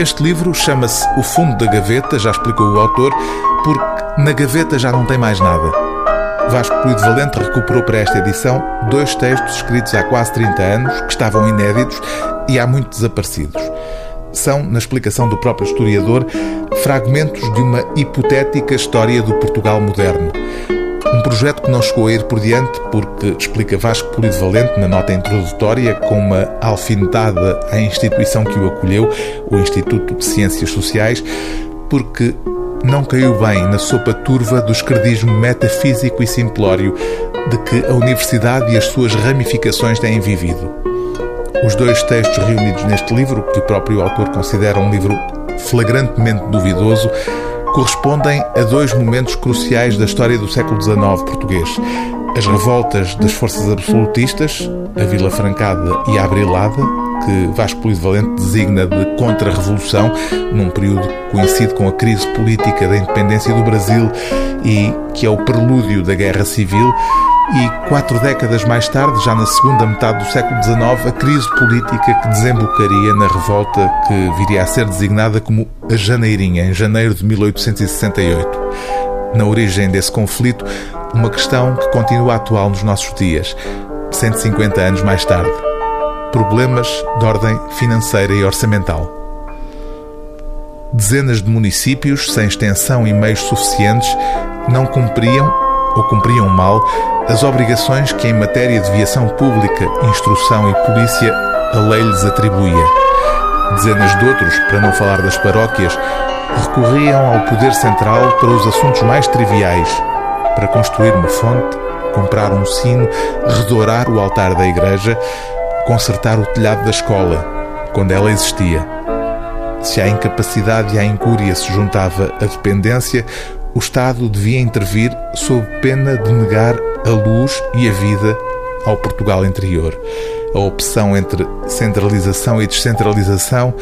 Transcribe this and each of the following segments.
Este livro chama-se O Fundo da Gaveta, já explicou o autor, porque na gaveta já não tem mais nada. Vasco Polido Valente recuperou para esta edição dois textos escritos há quase 30 anos, que estavam inéditos e há muito desaparecidos. São, na explicação do próprio historiador, fragmentos de uma hipotética história do Portugal moderno. Um projeto que não chegou a ir por diante porque, explica Vasco Polido Valente na nota introdutória, com uma alfinetada à instituição que o acolheu, o Instituto de Ciências Sociais, porque não caiu bem na sopa turva do esquerdismo metafísico e simplório de que a universidade e as suas ramificações têm vivido. Os dois textos reunidos neste livro, que o próprio autor considera um livro flagrantemente duvidoso, correspondem a dois momentos cruciais da história do século XIX português. As revoltas das forças absolutistas, a Vila Francada e a Abrilada, que Vasco Polido Valente designa de contra-revolução, num período coincide com a crise política da independência do Brasil e que é o prelúdio da Guerra Civil, e quatro décadas mais tarde, já na segunda metade do século XIX, a crise política que desembocaria na revolta que viria a ser designada como a Janeirinha, em janeiro de 1868. Na origem desse conflito, uma questão que continua atual nos nossos dias, 150 anos mais tarde. Problemas de ordem financeira e orçamental. Dezenas de municípios, sem extensão e meios suficientes, não cumpriam ou cumpriam mal as obrigações que, em matéria de viação pública, instrução e polícia, a lei lhes atribuía. Dezenas de outros, para não falar das paróquias, recorriam ao poder central para os assuntos mais triviais, para construir uma fonte, comprar um sino, redourar o altar da igreja, consertar o telhado da escola, quando ela existia. Se à incapacidade e à incúria se juntava a dependência, o Estado devia intervir sob pena de negar a luz e a vida ao Portugal interior. A opção entre centralização e descentralização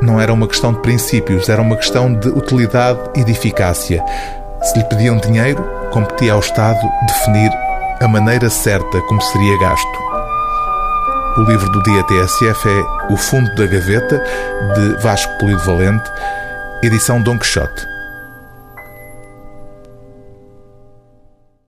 não era uma questão de princípios, era uma questão de utilidade e de eficácia. Se lhe pediam dinheiro, competia ao Estado definir a maneira certa como seria gasto. O livro do dia TSF é O Fundo da Gaveta, de Vasco Polido Valente, edição Dom Quixote.